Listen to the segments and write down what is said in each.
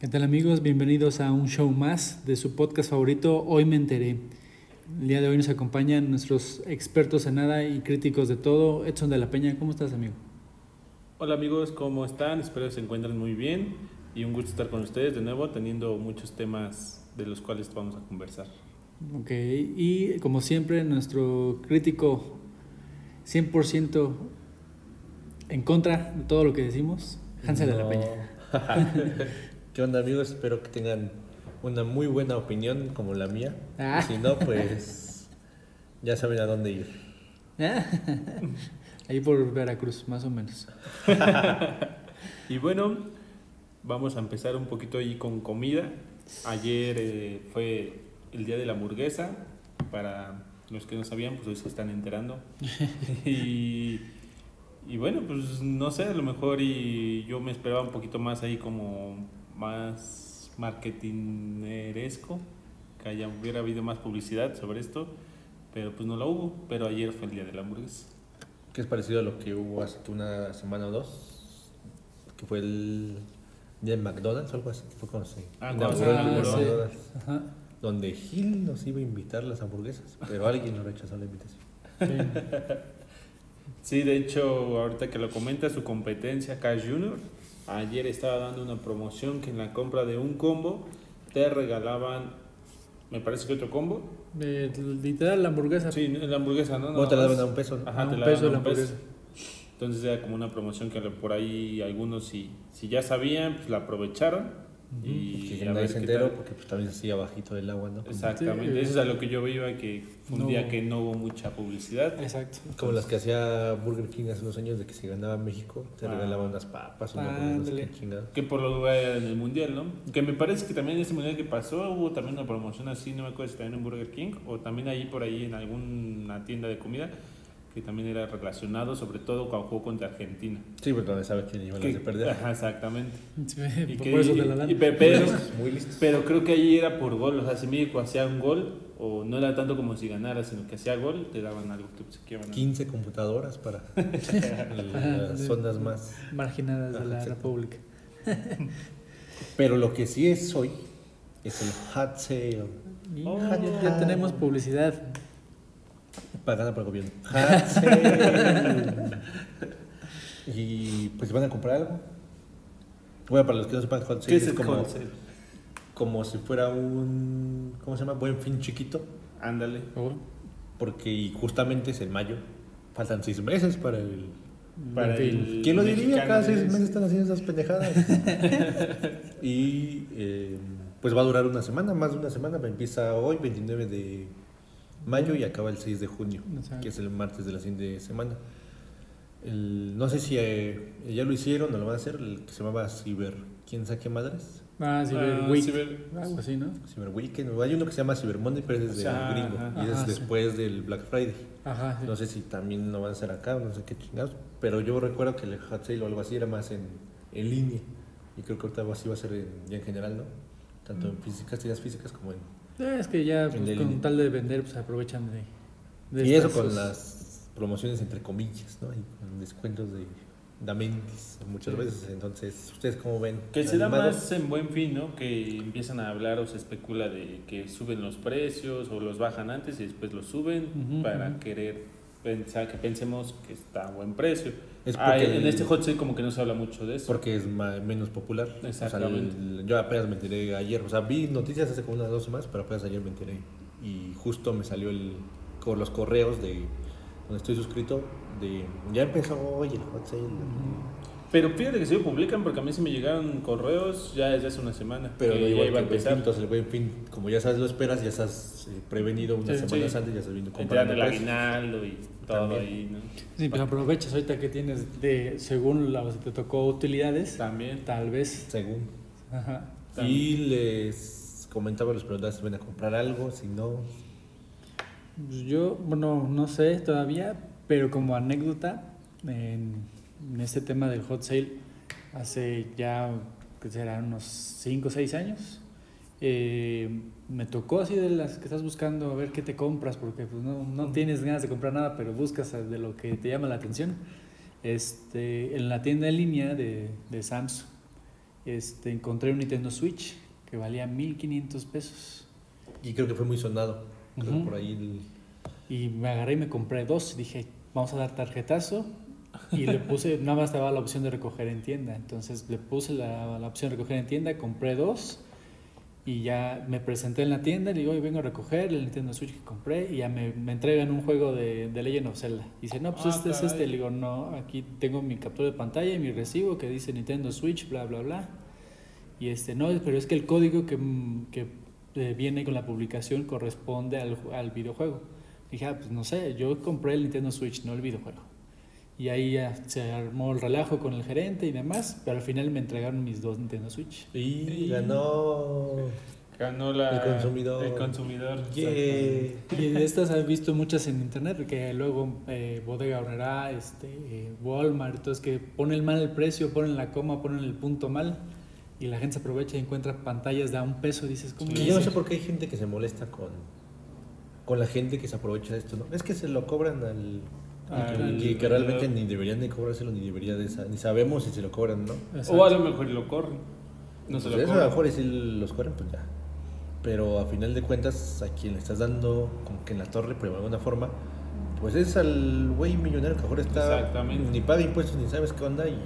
¿Qué tal amigos? Bienvenidos a un show más de su podcast favorito, Hoy me enteré. El día de hoy nos acompañan nuestros expertos en nada y críticos de todo. Edson de la Peña, ¿cómo estás amigo? Hola amigos, ¿cómo están? Espero que se encuentren muy bien y un gusto estar con ustedes de nuevo teniendo muchos temas de los cuales vamos a conversar. Ok, y como siempre nuestro crítico 100% en contra de todo lo que decimos, Hansel de la Peña. ¿Qué onda amigos? Espero que tengan una muy buena opinión como la mía. Ah. Si no, pues ya saben a dónde ir. Ahí por Veracruz, más o menos. Y bueno, vamos a empezar un poquito ahí con comida. Ayer eh, fue el día de la hamburguesa. Para los que no sabían, pues hoy se están enterando. y, y bueno, pues no sé, a lo mejor y yo me esperaba un poquito más ahí como más marketineresco, que haya, hubiera habido más publicidad sobre esto, pero pues no la hubo, pero ayer fue el día de la hamburguesa. Que es parecido a lo que hubo hace una semana o dos, que fue el día de McDonald's o algo así. Fue cuando se Ah, inauguró. McDonald's, Ajá. donde Gil nos iba a invitar las hamburguesas, pero alguien nos rechazó la invitación. Sí. Sí, de hecho, ahorita que lo comenta su competencia Cash Junior, ayer estaba dando una promoción que en la compra de un combo te regalaban, me parece que otro combo. Eh, literal, la hamburguesa. Sí, la hamburguesa, ¿no? ¿Cómo te la daban a un peso? no? Ajá, te la peso daban a un peso. hamburguesa. Entonces era como una promoción que por ahí algunos si, si ya sabían, pues la aprovecharon. Y Que a nadie ver enteró tal. porque pues, también se hacía bajito del agua, ¿no? Como- Exactamente, Sí. eso es a lo que yo iba, que fue un No. día que no hubo mucha publicidad. Exacto. Como las que hacía Burger King hace unos años de que si ganaba México, te Ah. regalaban unas papas, una sé qué chingado. Que por lo era en el mundial, ¿no? Que me parece que también en ese mundial que pasó hubo también una promoción así, no me acuerdo si también en Burger King o también ahí por ahí en alguna tienda de comida que también era relacionado, sobre todo cuando jugó contra Argentina. Sí, pero no sabe quién iban a perder. Ajá, exactamente. Sí, Y por que- eso te la dan. y- pe- pero, Muy listos. pero creo que ahí era por gol, o sea, si México hacía un gol, o no era tanto como si ganara, sino que hacía gol, te daban algo que a- 15 computadoras para las zonas más. Marginadas de la exacto. República. Pero lo que sí es hoy es el hot sale. Oh. ya, ya tenemos publicidad. Pagada por el gobierno. Hot sale. y pues van a comprar algo. Bueno, para los que no sepan, hot ¿Qué sale es es, el como, como si fuera un. ¿Cómo se llama? Buen fin chiquito. Ándale. Oh, Porque y justamente es en mayo. Faltan seis meses para el. Para fin. el ¿Quién lo diría? Cada seis es- meses están haciendo esas pendejadas. y eh, pues va a durar una semana, más de una semana. Empieza hoy, 29 de mayo, y acaba el 6 de junio, O sea, que es el martes de la siguiente semana. El- no sé si eh, ya lo hicieron o lo van a hacer, el que se llamaba Cyber. ¿Quién sabe qué madres? Ah, Cyber Ah, Week. Cyber- Algo así, ¿no? Cyber Weekend. Hay uno que se llama Cyber Monday, pero es de Ajá, gringo. ajá. y es Ajá, sí. después del Black Friday. Ajá, sí. No sé si también lo van a hacer acá, no sé qué chingados. Pero yo recuerdo que el hot sale o algo así era más en, en línea. Y creo que ahorita así va a ser en, ya en general, ¿no? Tanto en físicas, tiendas físicas como en... Eh, Es que ya pues, con tal de vender, pues aprovechan de. de y eso con las promociones entre comillas, ¿no? Y con descuentos de Damentis muchas veces. Entonces, ¿ustedes cómo ven? Que se da más en buen fin, ¿no? Que empiezan a hablar o se especula de que suben los precios o los bajan antes y después los suben para querer pensar que pensemos que está a buen precio. Es Ah, porque en este hot sale como que no se habla mucho de eso. Porque es ma- menos popular. O sea, Exactamente. el- yo apenas me enteré ayer. O sea, vi noticias hace como unas dos semanas, pero apenas ayer me enteré. Y justo me salió el, con los correos de donde estoy suscrito. De ya empezó hoy el hot sale. Pero fíjate que se lo publican porque a mí sí me llegaron correos ya desde hace una semana. Pero que no ya igual iba a que el buen empezar. fin. Entonces, el buen fin, como ya sabes, lo esperas, ya estás eh, prevenido unas Sí, semanas sí. antes, ya estás viendo comprando el aguinaldo y todo También. ahí, ¿no? Sí, pues aprovechas ahorita que tienes de, según la, si te tocó utilidades, También. tal vez. Según. Ajá. Y les comentaba, les preguntaba si van a comprar algo, si no. Pues Yo, bueno, no sé todavía, pero como anécdota, en, en este tema del hot sale, hace ya, que serán unos 5 o 6 años, eh, me tocó así de las que estás buscando a ver qué te compras, porque pues no, no tienes ganas de comprar nada, pero buscas de lo que te llama la atención. Este, en la tienda en línea de, de Samsung. este, encontré un Nintendo Switch que valía 1500 pesos. Y creo que fue muy sonado. Creo que Ujú. por ahí el- Y me agarré y me compré dos. Dije, vamos a dar tarjetazo. Y le puse, nada más estaba la opción de recoger en tienda. Entonces le puse la, la opción de recoger en tienda, compré dos. Y ya me presenté en la tienda, le digo, hoy vengo a recoger el Nintendo Switch que compré. Y ya me, me entregan un juego de, de Legend of Zelda. Y dice, no, pues Ah, este es caray. este. Le digo, no, aquí tengo mi captura de pantalla y mi recibo que dice Nintendo Switch, bla, bla, bla. Y este, no, pero es que el código que, que eh, viene con la publicación corresponde al, al videojuego. Dije, ah, pues no sé, yo compré el Nintendo Switch, no el videojuego. Y ahí ya se armó el relajo con el gerente y demás, pero al final me entregaron mis dos Nintendo Switch. Y Y- ganó. Ganó la, El consumidor. El consumidor. Yeah. Y de estas has visto muchas en internet, que luego eh, Bodega Horrera, este, eh, Walmart, entonces que ponen mal el precio, ponen la coma, ponen el punto mal, y la gente se aprovecha y encuentra pantallas de a un peso, dices, ¿cómo Y le yo no sé por qué hay gente que se molesta con, con la gente que se aprovecha de esto, ¿no? Es que se lo cobran al... Al- y que, realmente ni deberían de cobrárselo, ni debería de sa- ni sabemos si se lo cobran, ¿no? Exacto. O a lo mejor lo corren. No se Pues lo eso a cobran. lo mejor y si los cobran, pues ya. Pero a final de cuentas, a quien le estás dando como que en la torre, pero de alguna forma, pues es al güey millonario que ahora está... Ni paga impuestos, ni sabes qué onda, y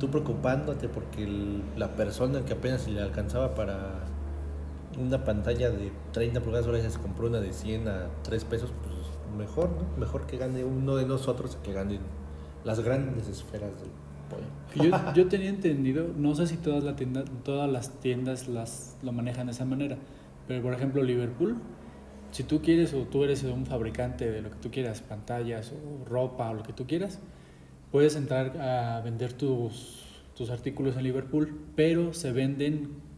tú preocupándote porque el- la persona que apenas se le alcanzaba para una pantalla de 30 pulgadas, ahora ya se compró una de 100 a 3 pesos, pues mejor, ¿no? Mejor que gane uno de nosotros que ganen las grandes esferas del pollo. Yo, yo tenía entendido, no sé si todas, la tienda, todas las tiendas las, lo manejan de esa manera, pero por ejemplo Liverpool, si tú quieres o tú eres un fabricante de lo que tú quieras, pantallas o ropa o lo que tú quieras, puedes entrar a vender tus, tus artículos en Liverpool, pero se venden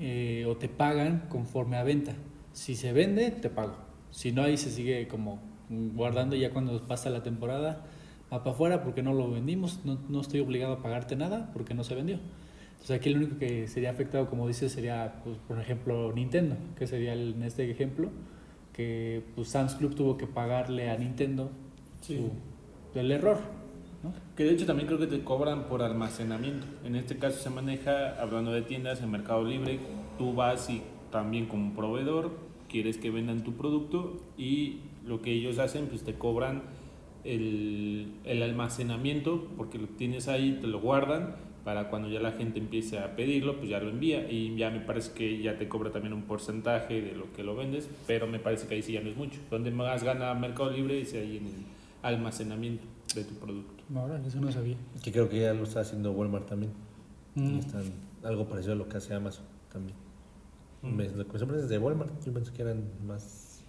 eh, o te pagan conforme a venta. Si se vende, te pago. Si no, ahí se sigue como guardando ya cuando pasa la temporada, va para afuera porque no lo vendimos, no, no estoy obligado a pagarte nada porque no se vendió. Entonces aquí lo único que sería afectado, como dices, sería, pues, por ejemplo, Nintendo, que sería el- en este ejemplo, que pues, Sam's Club tuvo que pagarle a Nintendo Sí. su- el error. ¿No? Que de hecho también creo que te cobran por almacenamiento. En este caso se maneja, hablando de tiendas, en Mercado Libre, tú vas y también como proveedor quieres que vendan tu producto y lo que ellos hacen, pues te cobran el, el almacenamiento porque lo tienes ahí, te lo guardan para cuando ya la gente empiece a pedirlo, pues ya lo envía y ya me parece que ya te cobra también un porcentaje de lo que lo vendes, pero me parece que ahí sí ya no es mucho. Donde más gana Mercado Libre es ahí en el almacenamiento de tu producto. Ahora, eso no sabía. Que creo que ya lo está haciendo Walmart también. Y Mm. están algo parecido a lo que hace Amazon también. Mm. Me, lo que me sorprende es de Walmart. Yo pensé que eran más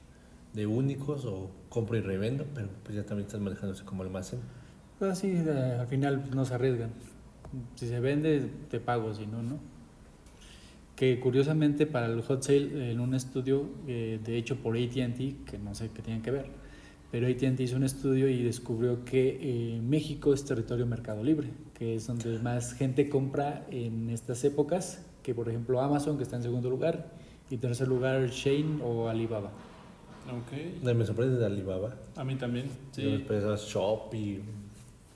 de únicos o compro y revendo, pero pues ya también están manejándose como almacén. Pues sí, eh, al final pues, no se arriesgan. Si se vende, te pago, si no, no. Que curiosamente para el hot sale, en un estudio eh, de hecho por ATT, que no sé qué tienen que ver, pero ATT hizo un estudio y descubrió que eh, México es territorio mercado libre, que es donde más gente compra en estas épocas, que por ejemplo Amazon, que está en segundo lugar, y en tercer lugar Shane o Alibaba. Ok. No, Me sorprende de Alibaba. A mí también. Yo Sí. pensaba Shopee,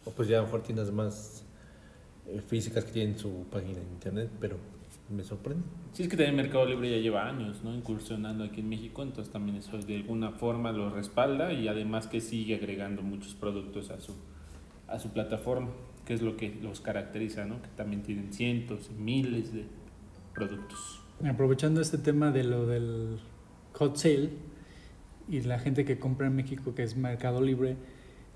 o pues ya a lo mejor tiendas más eh, físicas que tienen su página en internet, pero me sorprende. Sí, es que también Mercado Libre ya lleva años, ¿no? Incursionando aquí en México, entonces también eso de alguna forma lo respalda y además que sigue agregando muchos productos a su, a su plataforma, que es lo que los caracteriza, ¿no? Que también tienen cientos y miles de productos. Aprovechando este tema de lo del hot sale y la gente que compra en México, que es Mercado Libre,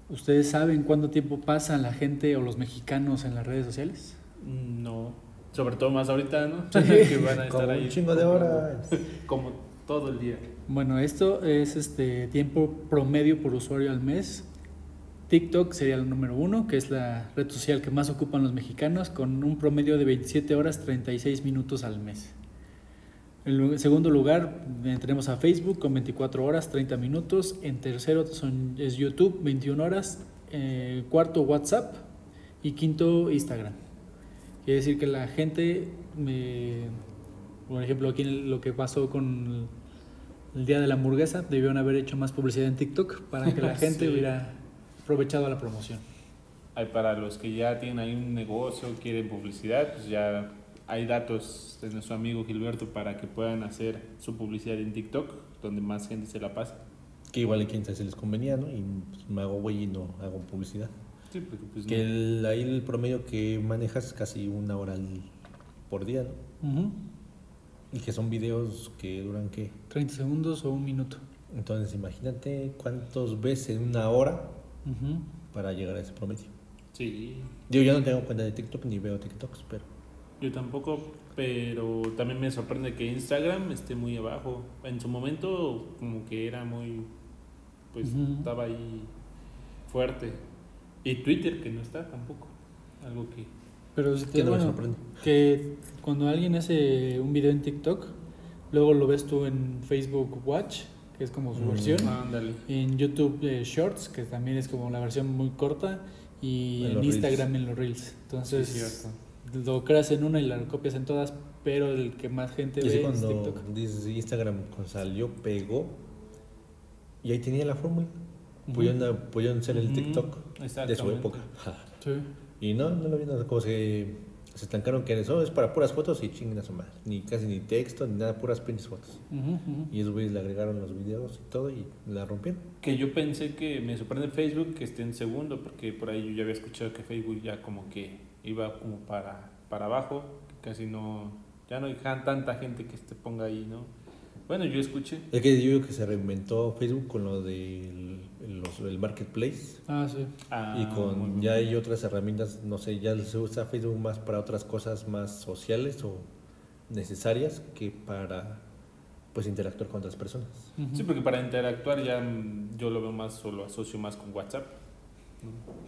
¿ustedes saben cuánto tiempo pasan la gente o los mexicanos en las redes sociales? No, sobre todo más ahorita, ¿no? Sí. que van a estar Como ahí un chingo de horas. Como todo el día. Bueno, esto es este tiempo promedio por usuario al mes. TikTok sería el número uno, que es la red social que más ocupan los mexicanos, con un promedio de 27 horas 36 minutos al mes. En segundo lugar eh, tenemos a Facebook con 24 horas 30 minutos. En tercero son, es YouTube, 21 horas. Eh, cuarto WhatsApp y quinto Instagram. Quiere decir que la gente, me- por ejemplo, aquí en lo que pasó con el día de la hamburguesa, debieron haber hecho más publicidad en TikTok para que la gente Sí. hubiera aprovechado la promoción. Hay para los que ya tienen ahí un negocio, quieren publicidad, pues ya hay datos de nuestro amigo Gilberto para que puedan hacer su publicidad en TikTok, donde más gente se la pasa. Que igual a quien se les convenía, ¿no? Y pues, me hago güey y no hago publicidad. Sí, porque pues Que no- el, ahí el promedio que manejas es casi una hora por día, ¿no? Y que son videos que duran, ¿qué? 30 segundos o un minuto. Entonces imagínate cuántos ves en una hora para llegar a ese promedio. Sí, Yo ya no tengo cuenta de TikTok ni veo TikToks, pero yo tampoco, pero también me sorprende que Instagram esté muy abajo. En su momento como que era muy, pues estaba ahí fuerte. Y Twitter que no está tampoco, algo que... Pero si que te, no me bueno, sorprende. que cuando alguien hace un video en TikTok, luego lo ves tú en Facebook Watch, que es como su Mm. versión, Ándale. en YouTube eh, Shorts, que también es como la versión muy corta, y En Instagram en los Reels. Entonces, Sí, cierto. lo creas en una y la copias en todas, pero el que más gente Y ve es cuando TikTok. dices Instagram cuando salió, pegó. Y ahí tenía la fórmula. Ujú. Pudieron, pudieron ser el TikTok de su época. Sí. Y no, no lo vieron como se, se estancaron que eso es para puras fotos y chinguen a su madre. Ni casi ni texto, ni nada, puras pinches fotos. Y esos güeyes le agregaron los videos y todo y la rompieron. Que yo pensé que me sorprende Facebook que esté en segundo, porque por ahí yo ya había escuchado que Facebook ya como que iba como para, para abajo, que casi no, ya no hay tanta gente que se ponga ahí, ¿no? Bueno, yo escuché. Es que yo digo que se reinventó Facebook con lo del los- el marketplace. Ah, sí. Ah, y muy con ya hay otras herramientas, no sé, ya se usa Facebook más para otras cosas más sociales o necesarias que para pues interactuar con otras personas. Sí, porque para interactuar ya mm, yo lo veo más, o lo asocio más con WhatsApp.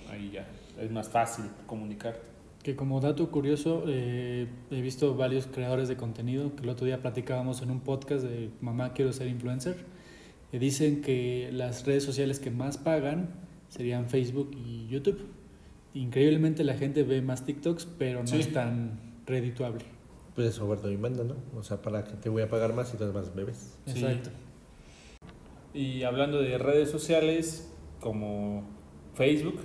Ahí ya es más fácil comunicarte. Que como dato curioso, eh, he visto varios creadores de contenido que el otro día platicábamos en un podcast de Mamá Quiero Ser Influencer. que dicen que las redes sociales que más pagan serían Facebook y YouTube. Increíblemente la gente ve más TikToks, pero no Sí. es tan redituable. Pues eso, Roberto, y manda, ¿no? O sea, para que te voy a pagar más y tú más bebés. Sí. Exacto. Y hablando de redes sociales como Facebook,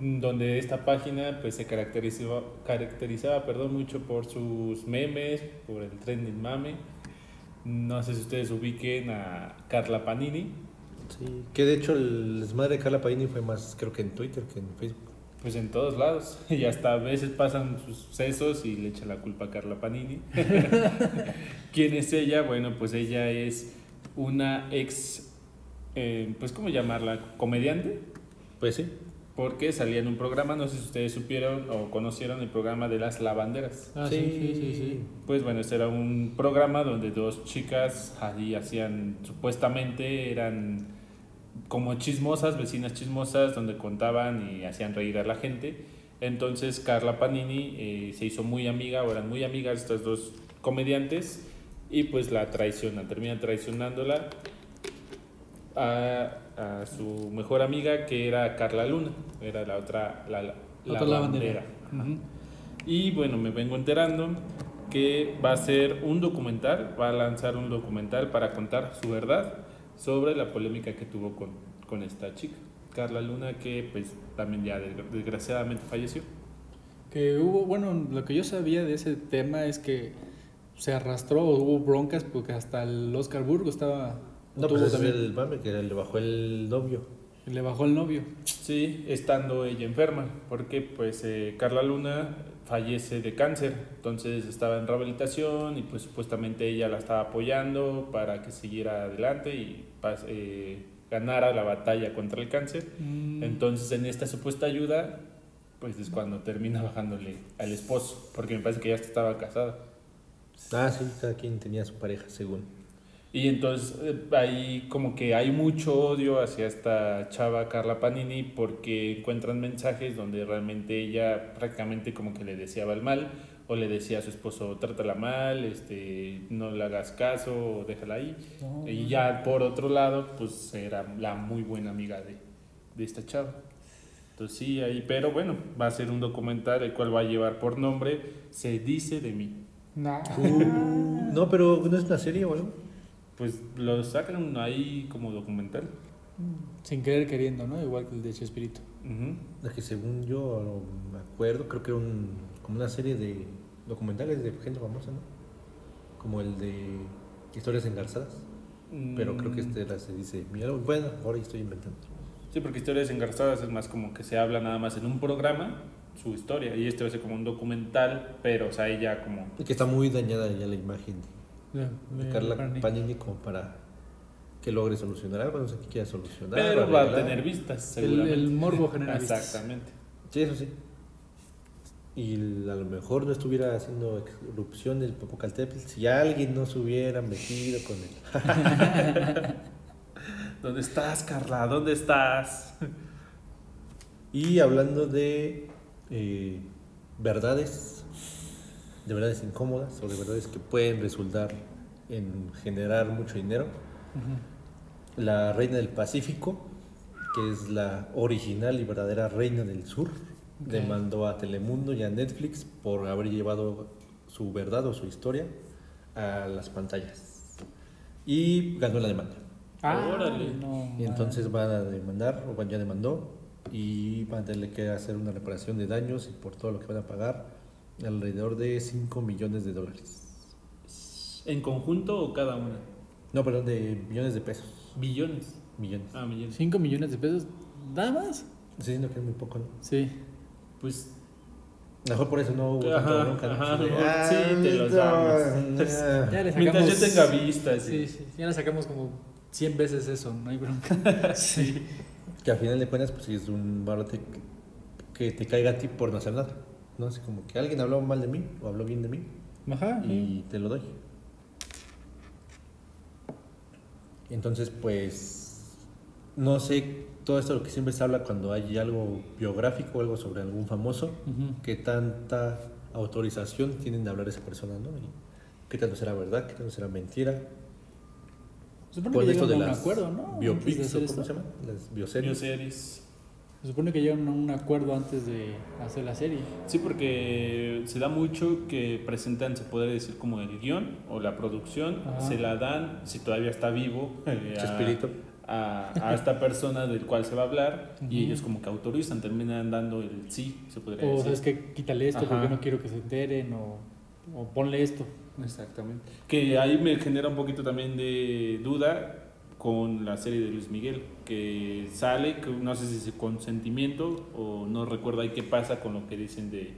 donde esta página pues se caracterizaba, caracterizaba perdón, mucho por sus memes, por el trending mame. No sé si ustedes ubiquen a Carla Panini, Sí. Que de hecho el desmadre de Carla Paini fue más, creo que en Twitter que en Facebook. pues en todos lados. Y hasta a veces pasan sus sucesos y le echan la culpa a Carla Panini. ¿Quién es ella? Bueno, pues ella es una ex, eh, pues ¿cómo llamarla? ¿Comediante? Pues sí. Porque salía en un programa, no sé si ustedes supieron o conocieron el programa de las lavanderas. Ah, sí, sí, sí, sí. Pues bueno, este era un programa donde dos chicas ahí hacían, supuestamente eran como chismosas, vecinas chismosas, donde contaban y hacían reír a la gente. Entonces Carla Panini eh, se hizo muy amiga, o eran muy amigas estas dos comediantes, y pues la traicionan, terminan traicionándola a, a su mejor amiga que era Carla Luna, era la otra, la, la- La otra. Ujú. Y bueno, me vengo enterando que va a ser un documental, va a lanzar un documental para contar su verdad sobre la polémica que tuvo con, con esta chica, Carla Luna, que pues también ya desgra- desgraciadamente falleció. Que hubo, bueno, lo que yo sabía de ese tema es que se arrastró o hubo broncas porque hasta el Oscar Burgo estaba... No, tuvo pues también- el mame que le bajó el novio. le bajó el novio. Sí, estando ella enferma, porque pues eh, Carla Luna fallece de cáncer, entonces estaba en rehabilitación y pues supuestamente ella la estaba apoyando para que siguiera adelante y eh, ganara la batalla contra el cáncer. Mm, Entonces en esta supuesta ayuda, pues es cuando termina bajándole al esposo, porque me parece que ya estaba casada. Ah, sí, cada quien tenía su pareja, según. Y entonces eh, ahí como que hay mucho odio hacia esta chava Carla Panini porque encuentran mensajes donde realmente ella prácticamente como que le deseaba el mal o le decía a su esposo trátala mal, este, no le hagas caso, o déjala ahí. no, Y ya por otro lado pues era la muy buena amiga de, de esta chava. Entonces sí, ahí, pero bueno, va a ser un documental el cual va a llevar por nombre Se dice de mí. Nah. No, pero no es una serie o. Pues lo sacan ahí como documental. Sin querer queriendo, ¿no? Igual que el de Chespirito. Es que según yo me acuerdo, creo que era un, como una serie de documentales de gente famosa, ¿no? Como el de Historias Engarzadas. Pero creo que Mm, este la se dice, mira, bueno, ahora estoy inventando. Sí, porque historias engarzadas es más como que se habla nada más en un programa su historia. Y este va a ser como un documental, pero o sea, ahí ya como. Y que está muy dañada ya la imagen De, Carla Barney. Panini como para que logre solucionar algo, no sé qué quiera solucionar. Pero va a tener vistas, El, seguramente. el morbo genera vistas. Exactamente. Sí, eso sí. Y a lo mejor no estuviera haciendo erupción del Popocatépetl si alguien no se hubiera metido con él. ¿Dónde estás, Carla? ¿Dónde estás? Y hablando de eh, verdades, de verdades incómodas o de verdades que pueden resultar en generar mucho dinero, la reina del Pacífico, que es la original y verdadera reina del sur, demandó a Telemundo y a Netflix por haber llevado su verdad o su historia a las pantallas. Y ganó la demanda. Ah, Órale. no, Y entonces van a demandar, o van- ya demandó, y van a tener que hacer una reparación de daños y por todo lo que van a pagar, alrededor de 5 millones de dólares. ¿En conjunto o cada una? No, perdón, de millones de pesos. ¿Billones? Millones. Ah, millones. 5 millones de pesos, nada más. Sí, no que es muy poco, ¿no? Sí. Pues mejor por eso no hubo Ajá, bronca, ¿no? ajá, no, "Ah, sí, te los damos". ah". Ya le sacamos. mientras yo tenga vistas. Sí, sí, ya le sacamos como 100 veces eso, no hay bronca. sí. Que al final de cuentas, pues es un barote que, que te caiga a ti por no hacer nada. ¿No? Así como que alguien habló mal de mí o habló bien de mí Ajá. y te lo doy. Entonces, pues, no sé, todo esto lo que siempre se habla cuando hay algo biográfico o algo sobre algún famoso, Ujú. qué tanta autorización tienen de hablar esa persona, ¿no? Y qué tanto será verdad, qué tanto será mentira. Con que esto de las acuerdo, ¿no? Biopics, hacer ¿o ¿cómo esto. se llama? Las bioseries. Bioseries. Se supone que llegan a un acuerdo antes de hacer la serie. Sí, porque se da mucho que presentan, se puede decir, como el guion o la producción, Ajá. se la dan, si todavía está vivo, eh, a, Chespirito. a, a esta persona del cual se va a hablar y ellos como que autorizan, terminan dando el sí, se podría O decir. sabes que quítale esto Ajá. porque no quiero que se enteren o, o ponle esto. Exactamente. Que ahí me genera un poquito también de duda con la serie de Luis Miguel, que sale, que no sé si es consentimiento o no recuerdo ahí qué pasa con lo que dicen de,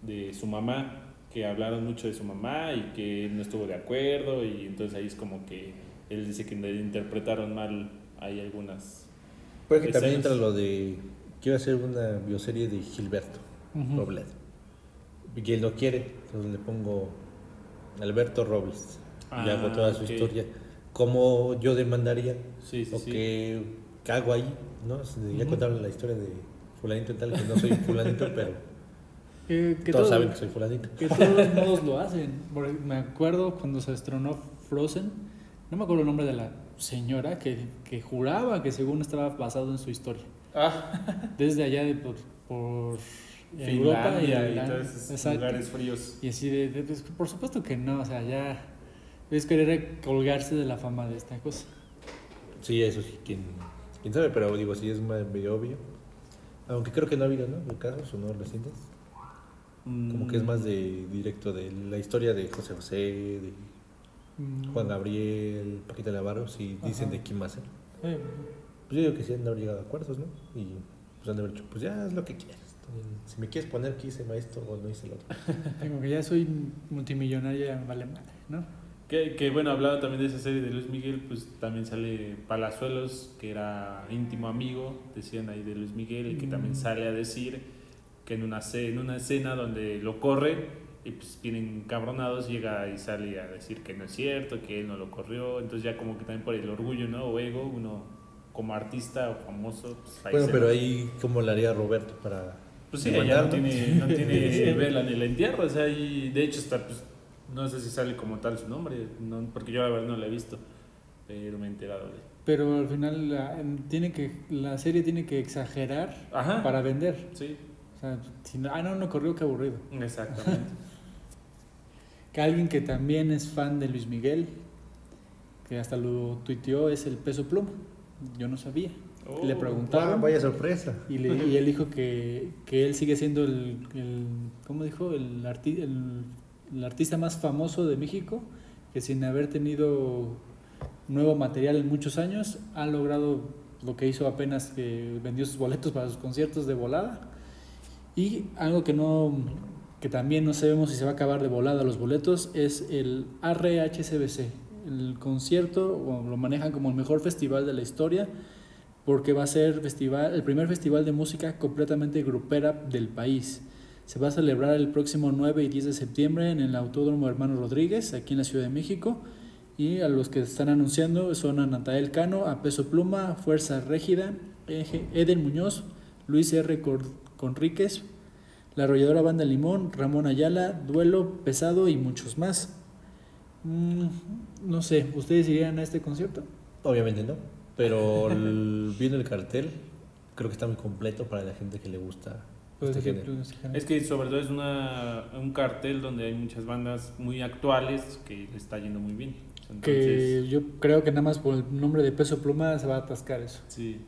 de su mamá, que hablaron mucho de su mamá y que él no estuvo de acuerdo y entonces ahí es como que él dice que le interpretaron mal ahí algunas... Puede que también escenas. entra lo de, quiero hacer una bioserie de Gilberto Ujú. Robledo. Y él no quiere, entonces le pongo Alberto Robles. y Ah, hago toda su historia. ¿Cómo yo demandaría? Sí, sí, ¿O sí. qué, qué hago ahí? ¿no? Ya contaron la historia de fulanito y tal, que no soy fulanito, pero Que, que todos todo- saben que soy fulanito. Que de todos modos lo hacen. Me acuerdo cuando se estrenó Frozen, no me acuerdo el nombre de la señora que, que juraba que según estaba basado en su historia. Ah, Desde allá de por, por Europa y, y, todos esos lugares fríos. Y así de, de- pues, por supuesto que no, o sea, ya es querer colgarse de la fama de esta cosa. Sí, eso sí, quién, quién sabe, pero digo, sí es más- medio obvio. Aunque creo que no ha habido, ¿no? Casos o no recientes. Como que es más de directo de la historia de José José, de Mm, Juan Gabriel, Paquita Navarro, si dicen Ajá. de quién ser. eh, Pues yo digo que sí han de haber llegado a acuerdos, ¿no? Y pues han de haber dicho, pues ya haz lo que quieras. Si me quieres poner que hice esto o no hice lo otro. Como que ya soy multimillonaria, ya me vale madre, ¿no? Que, que bueno, hablando también de esa serie de Luis Miguel, pues también sale Palazuelos, que era íntimo amigo, decían ahí de Luis Miguel, y que también Mm. sale a decir que en una, en una escena donde lo corre y pues vienen cabronados, llega y sale a decir que no es cierto, que él no lo corrió, entonces ya como que también por el orgullo, ¿no? O ego, uno como artista o famoso, pues ahí bueno, pero va. ahí, ¿cómo le haría Roberto para.? Pues sí, ella no tiene, no tiene vela ni el entierro, o sea, y de hecho está, pues, no sé si sale como tal su nombre, no, porque yo la verdad no la he visto, pero me he enterado de Pero al final la, tiene que, la serie tiene que exagerar Ajá. para vender. Sí, O sea, si no, ah, no, no corrió, qué aburrido. exactamente. Que alguien que también es fan de Luis Miguel, que hasta lo tuiteó, es el peso pluma. Yo no sabía. Oh, Le Ah, preguntaron vaya sorpresa. y, le- y él dijo que, que él sigue siendo el, el- ¿cómo dijo? El, arti- el el artista más famoso de México, que sin haber tenido nuevo material en muchos años, ha logrado lo que hizo apenas que vendió sus boletos para sus conciertos de volada. Y algo que no que también no sabemos si se va a acabar de volada los boletos es el RHCBC. El concierto lo manejan como el mejor festival de la historia porque va a ser festival, el primer festival de música completamente grupera del país. Se va a celebrar el próximo 9 y 10 de septiembre en el Autódromo Hermano Rodríguez, aquí en la Ciudad de México. Y a los que están anunciando son a Natael Cano, a Peso Pluma, Fuerza Régida, Eden Muñoz, Luis R. Conríquez, La Arrolladora Banda Limón, Ramón Ayala, Duelo Pesado y muchos más. Mm, no sé, ¿ustedes irían a este concierto? Obviamente no, pero viendo el cartel, creo que está muy completo para la gente que le gusta este género. Es que sobre todo es una, un cartel donde hay muchas bandas muy actuales que le está yendo muy bien. Entonces, que yo creo que nada más por el nombre de Peso Pluma se va a atascar eso. sí.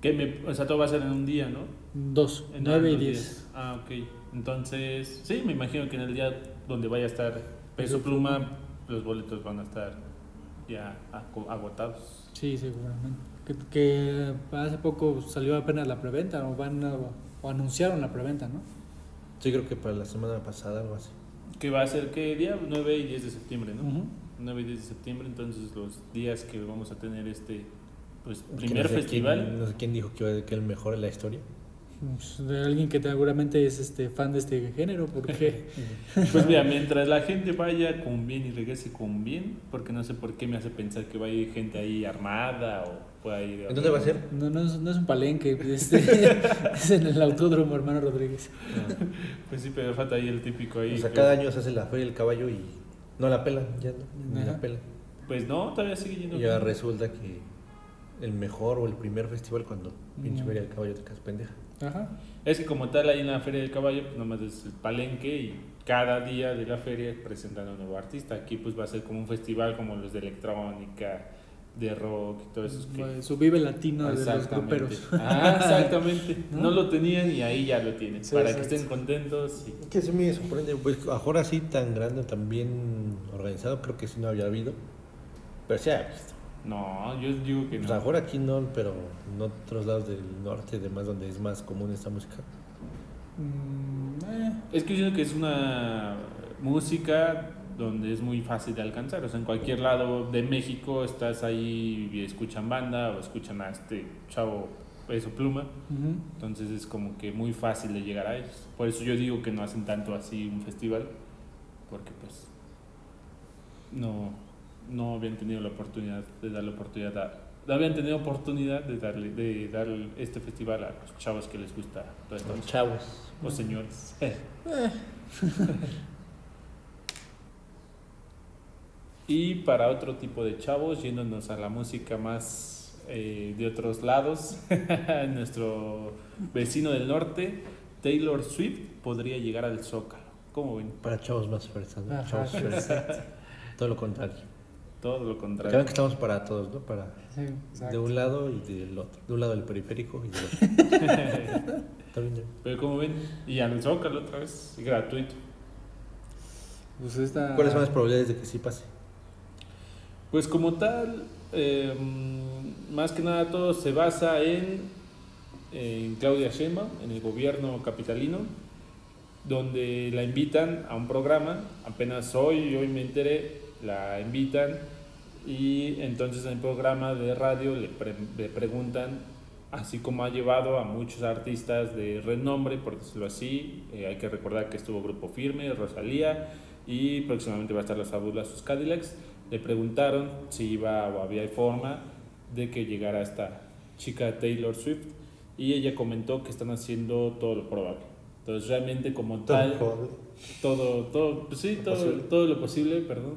Que me, o sea, todo va a ser en un día, ¿no? Dos, En 9 y 10. días. Ah, ok. Entonces, sí, me imagino que en el día donde vaya a estar Peso Peso Pluma, los boletos van a estar ya agotados. Sí, seguramente. Que, que hace poco salió apenas la preventa o van a- o anunciaron la preventa, ¿no? Sí, creo que para la semana pasada algo así. Que va a ser, ¿qué día? 9 y 10 de septiembre, ¿no? Ujú. 9 y 10 de septiembre, entonces los días que vamos a tener este pues, primer no sé festival. quién- no sé quién dijo que, que el mejor en la historia. Pues, de alguien que seguramente es este fan de este género, porque Pues mira, mientras la gente vaya con bien y regrese con bien, porque no sé por qué me hace pensar que va a ir gente ahí armada o pueda ir... ¿En dónde va a ser? no, no, es, no es un palenque, este, es en el autódromo hermano Rodríguez. Pues sí, pero falta ahí el típico ahí. O sea, que- cada año se hace la feria del caballo y no la pelan, ya no, ni la pelan. Pues no, todavía sigue yendo. Y ya resulta que el mejor o el primer festival cuando pinche No. feria del caballo te quedas pendeja. Ajá. Es que como tal ahí en la Feria del Caballo, pues nomás es el palenque y cada día de la feria presentan a un nuevo artista. Aquí pues va a ser como un festival como los de electrónica, de rock y todo eso. que- Su vive latino de los gruperos. Ah, exactamente. ¿No? ¿No? lo tenían y ahí ya lo tienen. Sí, para exacto. que estén contentos. y- Que se me sorprende, pues ahora así tan grande, tan bien organizado, creo que sí no había habido. Pero sí ha visto. No, yo digo que Pues no. a lo mejor aquí no, pero en otros lados del norte, demás donde es más común esta música. Mm, eh, Es que yo siento que es una música donde es muy fácil de alcanzar. O sea, en cualquier lado de México estás ahí y escuchan banda o escuchan a este chavo Peso Pluma. Entonces es como que muy fácil de llegar a ellos. Por eso yo digo que no hacen tanto así un festival. Porque pues no, no habían tenido la oportunidad de darle oportunidad a... No habían tenido oportunidad de darle de dar este festival a los chavos que les gusta toda esta Los chavos. O señores. y para otro tipo de chavos, yéndonos a la música más eh, de otros lados, nuestro vecino del norte, Taylor Swift, podría llegar al Zócalo. ¿Cómo ven? Para chavos más fresas, ¿no? Ajá, Chavos sí, fresas. Todo lo contrario. Todo lo contrario. que estamos para todos, ¿no? Para Sí, de un lado y del otro. De un lado del periférico y del otro. Está bien, ¿no? Pero como ven, y al Zócalo otra vez, gratuito. Pues esta... ¿Cuáles son las probabilidades de que sí pase? Pues como tal, eh, más que nada todo se basa en, en Claudia Sheinbaum, en el gobierno capitalino, donde la invitan a un programa, apenas hoy, hoy me enteré, la invitan y entonces en el programa de radio le, pre- le preguntan, así como ha llevado a muchos artistas de renombre, por decirlo así, eh, hay que recordar que estuvo Grupo Firme, Rosalía y próximamente va a estar Los Fabulosos Cadillacs, le preguntaron si iba o había forma de que llegara esta chica Taylor Swift y ella comentó que están haciendo todo lo probable. Entonces realmente como tal, todo, todo, pues sí, todo, todo lo posible, perdón,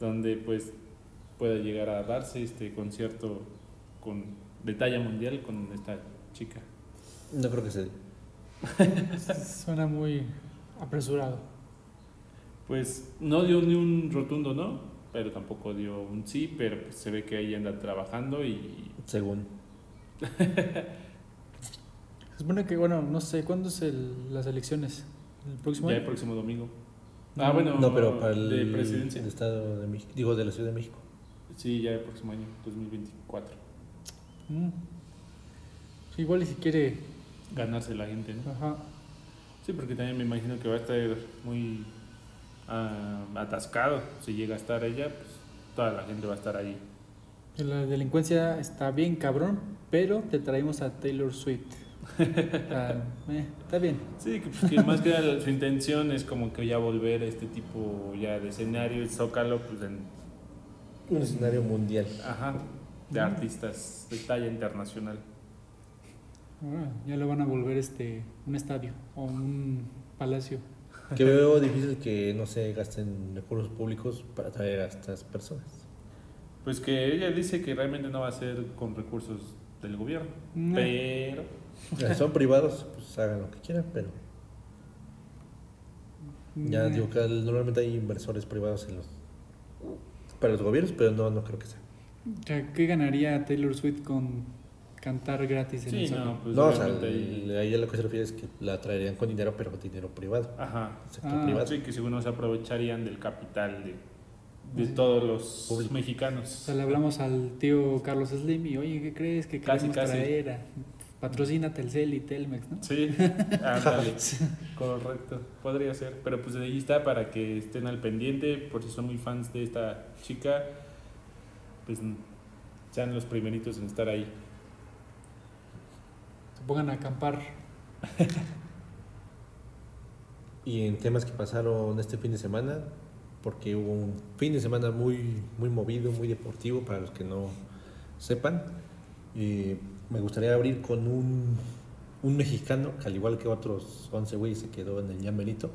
donde pues pueda llegar a darse este concierto con de talla mundial con esta chica. No creo que se dé. Suena muy apresurado. Pues no dio ni un rotundo no, pero tampoco dio un sí, pero pues se ve que ahí anda trabajando y Según. Se supone que, bueno, no sé, ¿cuándo es el- las elecciones? ¿El próximo ya año? el próximo domingo. Ah, bueno, No, pero para el, de presidencia. Estado de México, digo, de la Ciudad de México. Sí, ya el próximo año, 2024. Mm. Sí, igual y si quiere. Ganarse la gente, ¿no? Ajá. Sí, porque también me imagino que va a estar muy ah, atascado. Si llega a estar ella, pues toda la gente va a estar ahí. La delincuencia está bien, cabrón, pero te traemos a Taylor Swift. Ah, eh, está bien. Sí, que, pues, que más que nada su intención es como que ya volver a este tipo ya de escenario, el Zócalo, pues en, Un escenario mundial. ajá, de artistas de talla internacional. Ah, ya lo van a volver este un estadio o un palacio. Que veo difícil que no se gasten recursos públicos para traer a estas personas. Pues que ella dice que realmente no va a ser con recursos del gobierno, No. pero Si son privados, pues hagan lo que quieran, pero ya digo que normalmente hay inversores privados en los para los gobiernos, pero no, no creo que sea. o sea, ¿Qué ganaría Taylor Swift con cantar gratis en el sí, Zócalo? no, pues no, o sea, ahí- el- ahí a lo que se refiere es que la traerían con dinero, pero dinero privado, Ajá. sector Ah, privado. Sí, que seguro se aprovecharían del capital de, de todos los Público. O mexicanos. sea, le hablamos al tío Carlos Slim y, oye, ¿qué crees que Casi, queremos casi. traer? a- Patrocina Telcel y Telmex, ¿no? Sí, ándale. Correcto, podría ser. Pero pues ahí está para que estén al pendiente, por si son muy fans de esta chica, pues sean los primeritos en estar ahí. Se pongan a acampar. Y en temas que pasaron este fin de semana, porque hubo un fin de semana muy, muy movido, muy deportivo, para los que no sepan. Y me gustaría abrir con un, un mexicano, que al igual que otros 11 güeyes se quedó en el llamerito.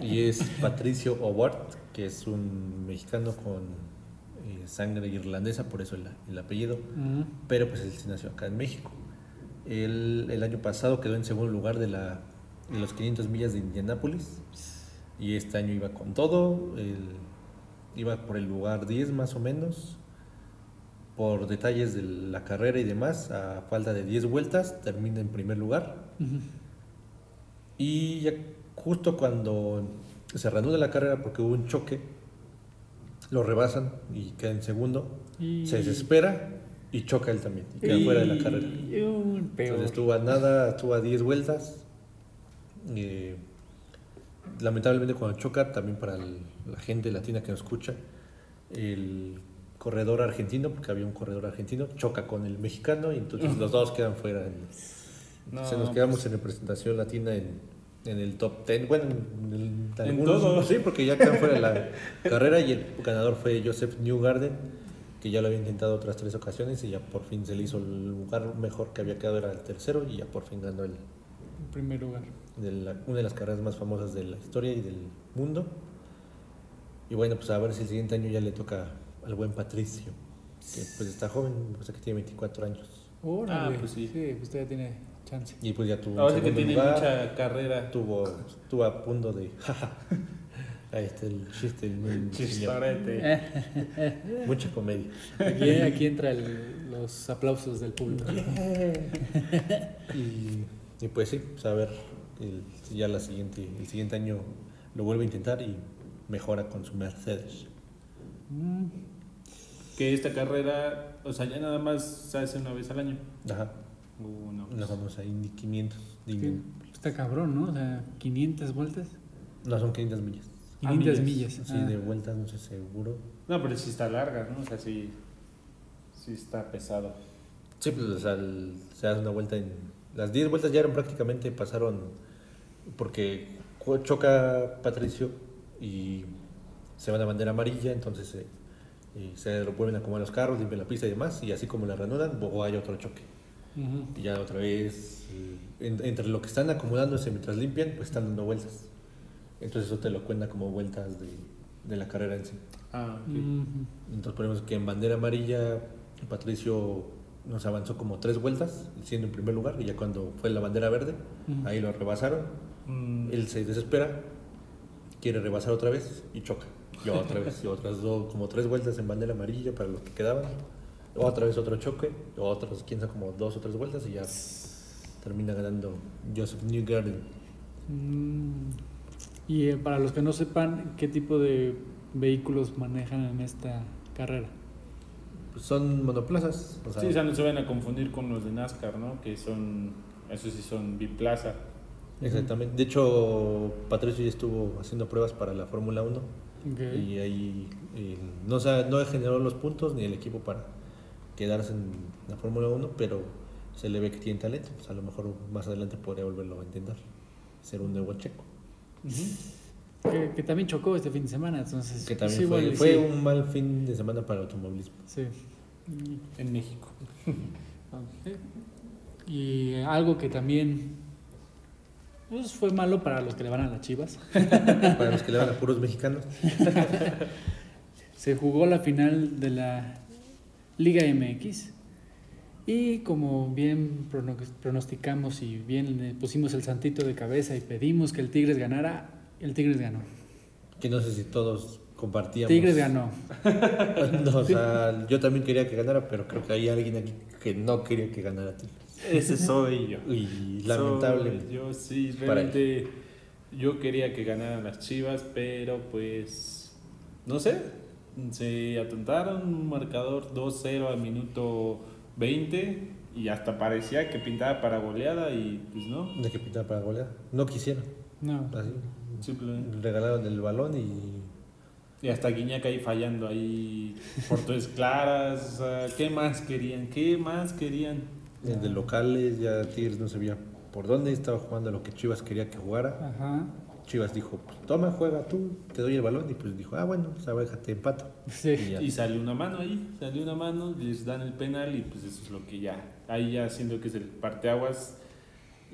y es Patricio Obart, que es un mexicano con eh, sangre irlandesa, por eso el, el apellido pero pues él se nació acá en México. Él el año pasado quedó en segundo lugar de, la, de los 500 millas de Indianápolis y este año iba con todo, él iba por el lugar 10 más o menos. Por detalles de la carrera y demás, a falta de 10 vueltas, termina en primer lugar. Ujú. Y ya justo cuando se reanuda la carrera porque hubo un choque, lo rebasan y queda en segundo. Y- Se desespera y choca él también y queda fuera de la carrera. Y. Entonces estuvo a nada, estuvo a 10 vueltas. Eh, lamentablemente cuando choca, también para el- la gente latina que nos escucha, el corredor argentino, porque había un corredor argentino, choca con el mexicano y entonces los dos quedan fuera. En- No, se nos quedamos pues, en representación latina en, en el top 10, bueno, en, el- En algunos, todo. sí, porque ya quedan fuera de la carrera y el ganador fue Joseph Newgarden, que ya lo había intentado otras tres ocasiones y ya por fin se le hizo el lugar mejor que había quedado, era el tercero y ya por fin ganó el, primer lugar. de la- una de las carreras más famosas de la historia y del mundo. Y bueno, pues a ver si el siguiente año ya le toca al buen Patricio, que pues está joven, o sea que tiene 24 años. Órale. Ah, pues sí. pues todavía tiene chance. Y pues ya tuvo Ahora sí que tiene lugar. mucha carrera. Estuvo, estuvo a punto de. Ahí está el chiste. el- el- Chistorete. Mucha comedia. Aquí, aquí entra el- los aplausos del público. Y, y pues sí, pues a ver, el- ya la siguiente, el siguiente año lo vuelve a intentar y mejora con su Mercedes. Mm, Que esta carrera, o sea, ya nada más se hace una vez al año. Ajá, Uh, no, la famosa Indy 500. que Indy- está cabrón, ¿no? O sea, 500 vueltas. No, son 500 millas. 500 Ah, millas. millas. Sí, Ah. de vueltas, no sé seguro. No, pero sí está larga, ¿no? O sea, sí, sí está pesado. Sí, pues o sea, el- se hace una vuelta en... Las 10 vueltas ya eran prácticamente, pasaron, porque choca Patricio y se van a bandera amarilla, entonces eh, y se lo vuelven a acomodar los carros, limpian la pista y demás, y así como la reanudan, o hay otro choque. Y ya otra vez, en- entre lo que están acomodándose mientras limpian, pues están dando vueltas. Entonces eso te lo cuenta como vueltas de, de la carrera en sí. Ah, ok. Ujú. Entonces ponemos que en bandera amarilla Patricio nos avanzó como tres vueltas, siendo en primer lugar, y ya cuando fue la bandera verde, ahí lo rebasaron. Mm, Él se desespera, quiere rebasar otra vez y choca. Y otra vez, y otras dos, como tres vueltas en bandera amarilla para los que quedaban. Otra vez otro choque, otros, quién sabe, como dos o tres vueltas y ya termina ganando Joseph Newgarden. Mm, Y eh, para los que no sepan, ¿qué tipo de vehículos manejan en esta carrera? Pues son monoplazas. O sea, Sí, o sea, no se van a confundir con los de NASCAR, ¿no? Que son, esos sí son biplaza. Exactamente. De hecho, Patricio ya estuvo haciendo pruebas para la Fórmula 1 Y ahí eh, no, se ha- no generó los puntos ni el equipo para quedarse en la Fórmula 1, pero se le ve que tiene talento. Pues a lo mejor más adelante podría volverlo a intentar, ser un nuevo checo. Que, que también chocó este fin de semana, entonces. Que también sí, fue, igual y fue sí. un mal fin de semana para el automovilismo. Sí. En México. Y algo que también pues, fue malo para los que le van a las chivas. Para los que le van a puros mexicanos. Se jugó la final de la Liga MX y como bien prono- pronosticamos y bien le pusimos el santito de cabeza y pedimos que el Tigres ganara, el Tigres ganó. Que no sé si todos compartíamos. Tigres ganó. No, o sea, yo también quería que ganara, pero creo que hay alguien aquí que no quería que ganara Tigres. Ese soy yo. Y lamentable. Soy yo sí, realmente yo quería que ganaran las Chivas, pero pues no sé, se atontaron un marcador 2-0 al minuto 20 y hasta parecía que pintaba para goleada y pues no, De que pintar para golear. No quisieron. No. Así. simplemente. Regalaron el balón y. Y hasta Guiñac ahí fallando ahí, portes claras, ¿qué más querían? ¿Qué más querían? De locales, ya Tigres no sabía por dónde estaba jugando lo que Chivas quería que jugara. Ajá. Chivas dijo, pues, toma, juega tú, te doy el balón. Y pues dijo, ah, bueno, pues ahora déjate empato. Sí. Y. Y salió una mano ahí, salió una mano, les dan el penal y pues eso es lo que ya, ahí ya siendo que es el parteaguas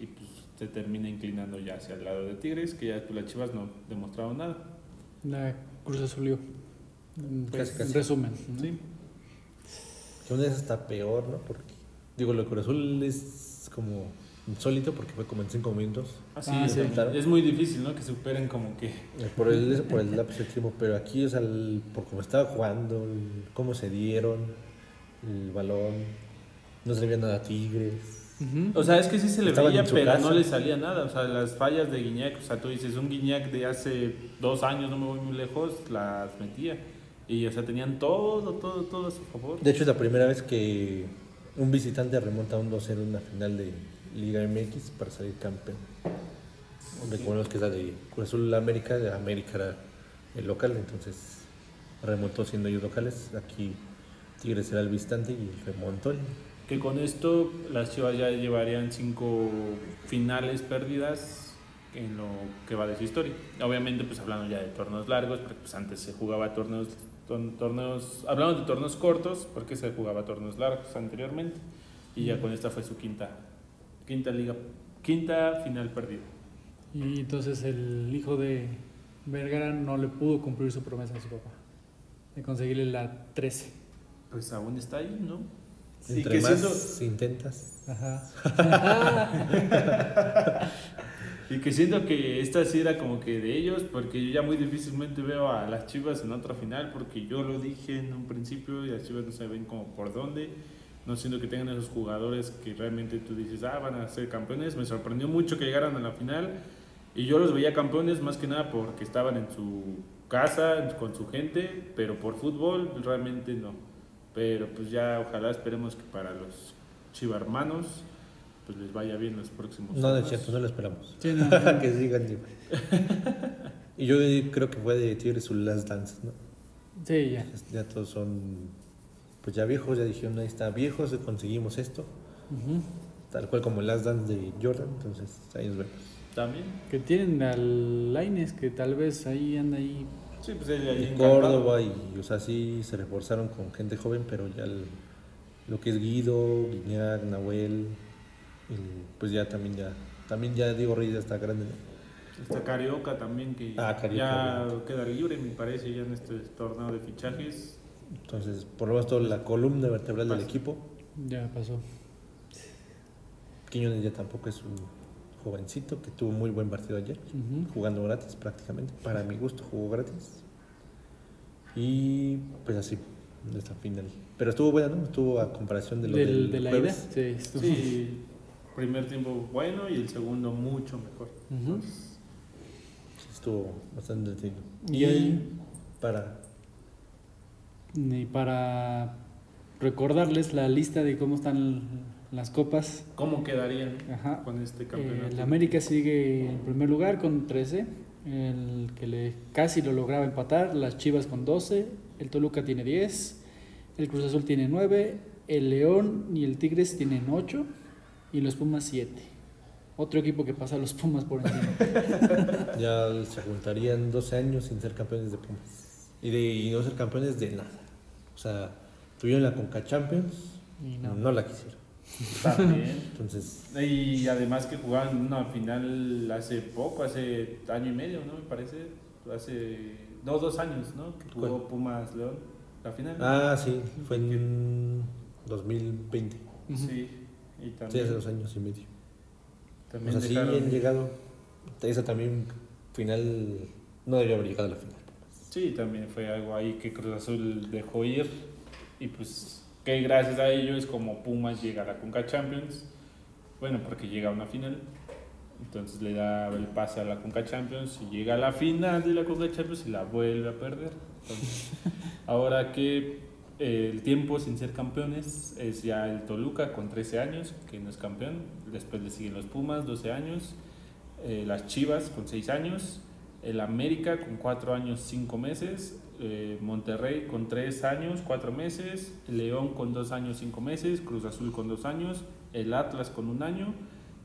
y pues se termina inclinando ya hacia el lado de Tigres, que ya después las Chivas no demostraron nada. La Cruz Azulió. En, Casi, en casi. resumen. ¿no? Sí. Que una vez está peor, ¿no? Porque, digo, lo de Cruz Azul es como insólito porque fue como en cinco minutos. Así Ah, es, sí. es muy difícil, ¿no? Que superen como que... Eh, Por el, eso por el lapso de tiempo, pero aquí, o sea, el- por cómo estaba jugando, el- cómo se dieron, el balón, no se le veía nada a Tigres. Ujú. O sea, es que sí se le Estaban veía, pero casa. no le salía nada. O sea, las fallas de Guiñac, o sea, tú dices, un Guiñac de hace dos años, no me voy muy lejos, las metía. Y, o sea, tenían todo, todo, todo a su favor. De hecho, es la primera vez que un visitante remonta un 2-0 en una final de Liga MX para salir campeón. Recordemos que es la de Cruz Azul América, de América era el local, entonces remontó siendo ellos locales. Aquí Tigres era el visitante y remontó. Que con esto las Chivas ya llevarían cinco finales perdidas en lo que va de su historia. Obviamente, pues hablando ya de torneos largos, porque pues antes se jugaba torneos, torneos, hablamos de torneos cortos, porque se jugaba torneos largos anteriormente, y ya con esta fue su quinta, quinta liga, quinta final perdida. Y entonces el hijo de Vergara no le pudo cumplir su promesa a su papá de conseguirle la 13. Pues aún está ahí, ¿no? Entre que más intentas, Ajá. Y que siento que esta sí era como que de ellos, porque yo ya muy difícilmente veo a las Chivas en otra final, porque yo lo dije en un principio y las Chivas no saben como por dónde. No siento que tengan esos jugadores que realmente tú dices, ah, van a ser campeones. Me sorprendió mucho que llegaran a la final y yo los veía campeones más que nada porque estaban en su casa, con su gente, pero por fútbol realmente no. Pero pues ya ojalá esperemos que para los chivarmanos pues les vaya bien los próximos no, de torneos. cierto, no lo esperamos. Sí, no. que sigan igual. y yo creo que fue de Tigres su last dance, ¿no? Sí, ya. Ya todos son, pues ya viejos, ya dijeron, ahí está, viejos, conseguimos esto. Tal cual como el last dance de Jordan, entonces ahí nos vemos. También. Que tienen al Laines, que tal vez ahí anda ahí. Sí, pues él ahí Y encantado. Córdoba y, o sea, sí se reforzaron con gente joven, pero ya el- lo que es Guido, Guiñac, Nahuel, el- pues ya también ya, también ya Diego Reyes ya está grande, ¿no? Está Carioca también, que Ah, Carioca, ya bien. queda libre, me parece, ya en este torneo de fichajes. Entonces, por lo menos toda la columna vertebral del equipo, Ya pasó. Quiñones ya tampoco es un jovencito que tuvo muy buen partido ayer, jugando gratis prácticamente, para mi gusto jugó gratis. Y pues así, esta final. Pero estuvo buena, ¿no? Estuvo a comparación de lo Del- del de la ida. jueves. Sí, estuvo. Sí, primer tiempo bueno y el segundo mucho mejor. Ujú. Estuvo estuvo bastante entretenido. Y Y, ahí- para. Y para recordarles la lista de cómo están las copas. ¿Cómo quedarían Ajá. con este Eh, campeonato? el América sigue en primer lugar con 13, el que le casi lo lograba empatar, las Chivas con 12, el Toluca tiene 10, el Cruz Azul tiene 9, el León y el Tigres tienen 8 y los Pumas 7. Otro equipo que pasa a los Pumas por encima. Ya se juntarían 12 años sin ser campeones de Pumas. Y, de, y no ser campeones de nada. O sea, tuvieron la Conca Champions, Y no, no. la quisieron. También. Entonces, Y además que jugaban una final hace poco, hace año y medio, ¿no? Me parece. Hace no, dos años, ¿no? Que jugó ¿Cuál? Pumas León. La final. ah, sí, fue en 2020. Ujú. Sí. Y Sí, hace dos años y medio. O también sea, sí dejaron- han llegado. Esa también final no debió haber llegado a la final. Sí, también fue algo ahí que Cruz Azul dejó ir. Y pues que gracias a ello es como Pumas llega a la Conca Champions. Bueno, porque llega a una final. Entonces le da el pase a la Conca Champions y llega a la final de la Conca Champions y la vuelve a perder. Entonces, ahora que el tiempo sin ser campeones es ya el Toluca con 13 años, que no es campeón. Después le siguen los Pumas, 12 años. eh, las Chivas con 6 años. El América con 4 años, 5 meses. eh, Monterrey con 3 años, 4 meses. León con 2 años, 5 meses. Cruz Azul con 2 años. El Atlas con 1 año.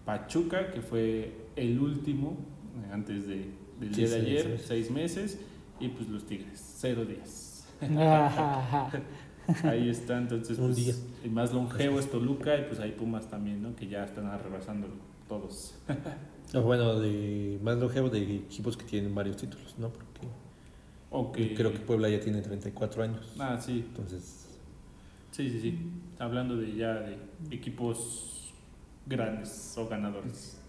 Pachuca, que fue el último eh, antes de, del Sí, día de ayer, meses. 6 meses. Y pues los Tigres, 0 días. Ahí está, entonces. Un pues, día. El más longevo es Toluca y pues hay Pumas también, ¿no? Que ya están arrebasando todos. O bueno, de más longevo de equipos que tienen varios títulos, ¿no? Porque creo que Puebla ya tiene 34 años. Ah, sí, Entonces, sí, sí, sí. Hablando de ya de equipos grandes o ganadores.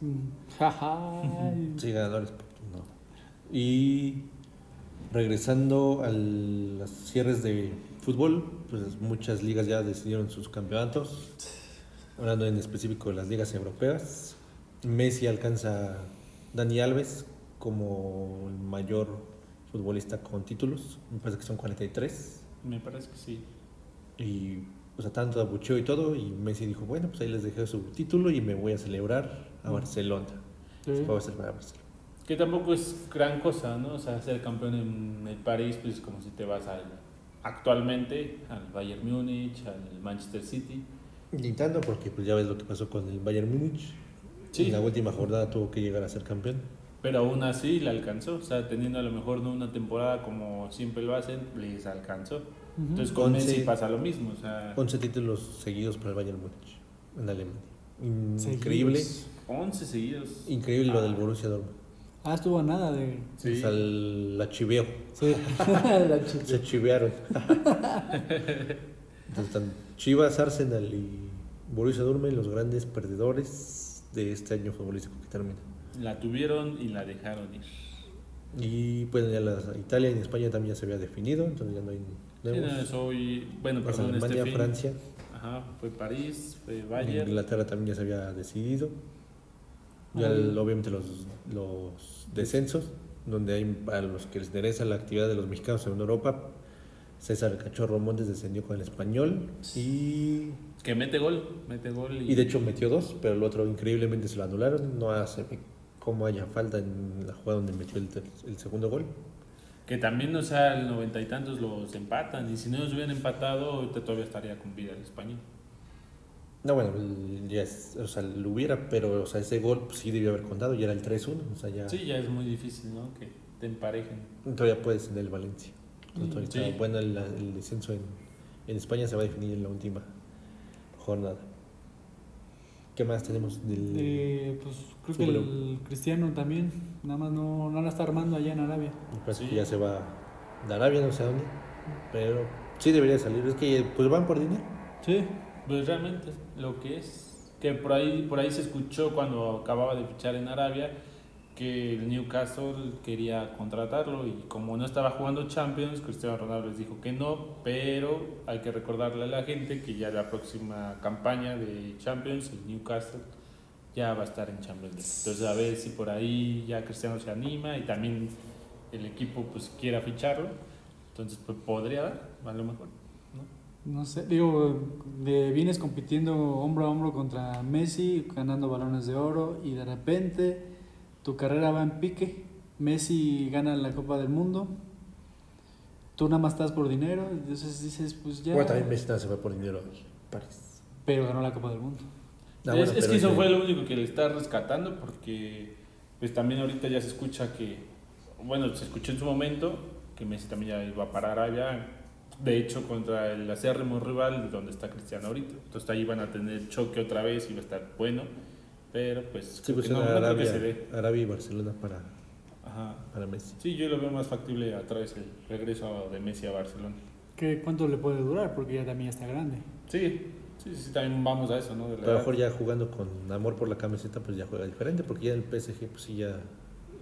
Jaja. sí, ganadores. pues, No. Y regresando a los cierres de fútbol, pues muchas ligas ya decidieron sus campeonatos. Hablando en específico de las ligas europeas, Messi alcanza a Dani Alves como el mayor futbolista con títulos. Me parece que son 43. Me parece que sí. Y, o sea, tanto abucheo y todo. Y Messi dijo: Bueno, pues ahí les dejé su título y me voy a celebrar a Barcelona. Sí. Se fue a celebrar a Barcelona. Que tampoco es gran cosa, ¿no? O sea, ser campeón en el París, pues es como si te vas al, actualmente al Bayern Múnich, al Manchester City. Ni tanto, porque pues ya ves lo que pasó con el Bayern Múnich. Sí. En la última jornada tuvo que llegar a ser campeón. Pero aún así le alcanzó, o sea, teniendo a lo mejor no una temporada como siempre lo hacen, les alcanzó. Entonces con Once- Messi pasa lo mismo, o sea, 11 títulos seguidos para el Bayern Múnich en Alemania. Seguidos. Increíble. 11 seguidos. Increíble lo Ah. del Borussia Dortmund. Ah, estuvo a nada de. Sí. O sea, el- la chiveo. Sí. La. Se chivearon. Entonces están Chivas, Arsenal y Borussia Dortmund los grandes perdedores de este año futbolístico que termina. La tuvieron y la dejaron ir. Y pues ya las, Italia y España también ya se había definido, entonces ya no hay Sí, nuevos. no, soy, bueno, Pues perdón, Alemania, este. Francia, Ajá, fue París, fue Bayern. Inglaterra también ya se había decidido. Ya el- obviamente los, los descensos, donde hay a los que les interesa la actividad de los mexicanos en Europa. César Cachorro Montes descendió con el español y, Que mete gol, mete gol. Y, y de hecho metió dos, pero el otro increíblemente se lo anularon. No hace como haya falta en la jugada donde metió el, el segundo gol. Que también, o sea, el noventa y tantos los empatan. Y si no los hubieran empatado, ahorita todavía estaría con vida el español. No, bueno, ya es- o sea, lo hubiera, pero o sea, ese gol pues, sí debió haber contado, ya era el 3-1, o sea, ya Sí, ya es muy difícil, ¿no? Que te emparejen. todavía puedes en el Valencia. Entonces, Mm, Sí. Bueno, el, el descenso en, en España se va a definir en la última jornada. ¿Qué más tenemos del Eh, pues creo que el Cristiano también. Nada más no, no la está armando allá en Arabia. Parece Sí. que ya se va de Arabia, no sé a dónde, pero sí debería salir. Es que pues van por dinero. Sí. Pues realmente, lo que es. Que por ahí, por ahí se escuchó cuando acababa de fichar en Arabia que el Newcastle quería contratarlo y como no estaba jugando Champions, Cristiano Ronaldo les dijo que no, pero hay que recordarle a la gente que ya la próxima campaña de Champions, el Newcastle ya va a estar en Champions League. Entonces a ver si por ahí ya Cristiano se anima y también el equipo pues quiera ficharlo. Entonces pues podría dar, a lo mejor. ¿No? Sé, digo, de- vienes compitiendo hombro a hombro contra Messi, ganando balones de oro y de repente tu carrera va en pique. Messi gana la Copa del Mundo. Tú nada más estás por dinero, entonces dices, pues ya. Bueno, también Messi se fue por dinero a París. Pero ganó la Copa del Mundo. Ah, es, bueno, es que eso fue lo único que le está rescatando porque pues también ahorita ya se escucha que, bueno, se escuchó en su momento que Messi también ya iba a parar allá, de hecho contra el acérrimo rival donde está Cristiano ahorita. Entonces ahí van a tener choque otra vez y va a estar bueno, pero pues, Sí, pues que no, era no creo que Arabia, se dé. Arabia y Barcelona para, Ajá. para Messi. Sí, yo lo veo más factible a través del regreso de Messi a Barcelona. ¿Qué, ¿Cuánto le puede durar? Porque ya también está grande. Sí, sí, sí, también vamos a eso, ¿no? De la a lo mejor ya jugando con amor por la camiseta, pues ya juega diferente, porque ya en el PSG, pues sí ya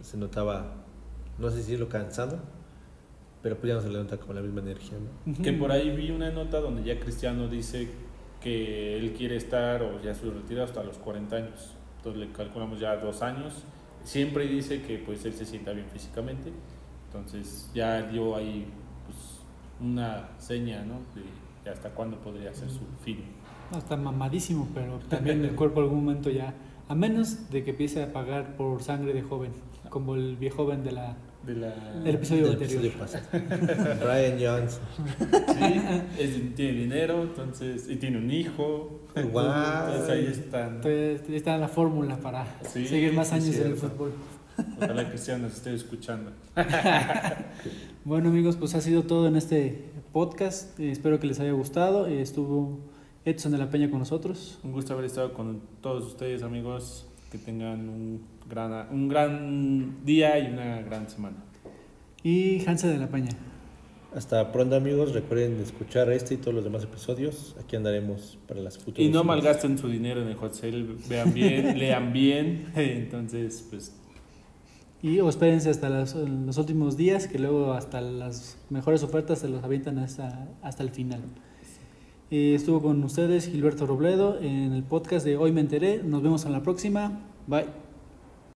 se notaba, no sé si lo cansado, pero pues ya no se le nota con la misma energía, ¿no? Que por ahí vi una nota donde ya Cristiano dice que él quiere estar o ya su retiro hasta los 40 años. Entonces le calculamos ya dos años. Siempre dice que pues él se sienta bien físicamente. Entonces ya dio ahí pues, una seña, ¿no? De hasta cuándo podría ser su fin. No, está mamadísimo, pero también el cuerpo en algún momento ya. A menos de que empiece a pagar por sangre de joven, como el viejo joven de la. De la... El episodio Del anterior. episodio pasado. Brian Johnson. Sí, es- tiene dinero, entonces, y tiene un hijo. Guau. Entonces ahí están. Entonces, está la fórmula para Sí, seguir más años en el fútbol. Ojalá Cristiano nos esté escuchando. Bueno, amigos, pues ha sido todo en este podcast. Eh, espero que les haya gustado. Eh, estuvo Edson de la Peña con nosotros. Un gusto haber estado con todos ustedes, amigos. Que tengan un gran, un gran día y una gran semana. Y Hansa de la Peña. Hasta pronto, amigos. Recuerden escuchar este y todos los demás episodios. Aquí andaremos para las futuras. Y no malgasten su dinero en el hot sale. Vean bien, lean bien. Entonces, pues, Y o espérense hasta los, los últimos días, que luego hasta las mejores ofertas se los avientan hasta, hasta el final. Eh, estuvo con ustedes Gilberto Robledo en el podcast de Hoy Me Enteré. Nos vemos en la próxima. Bye.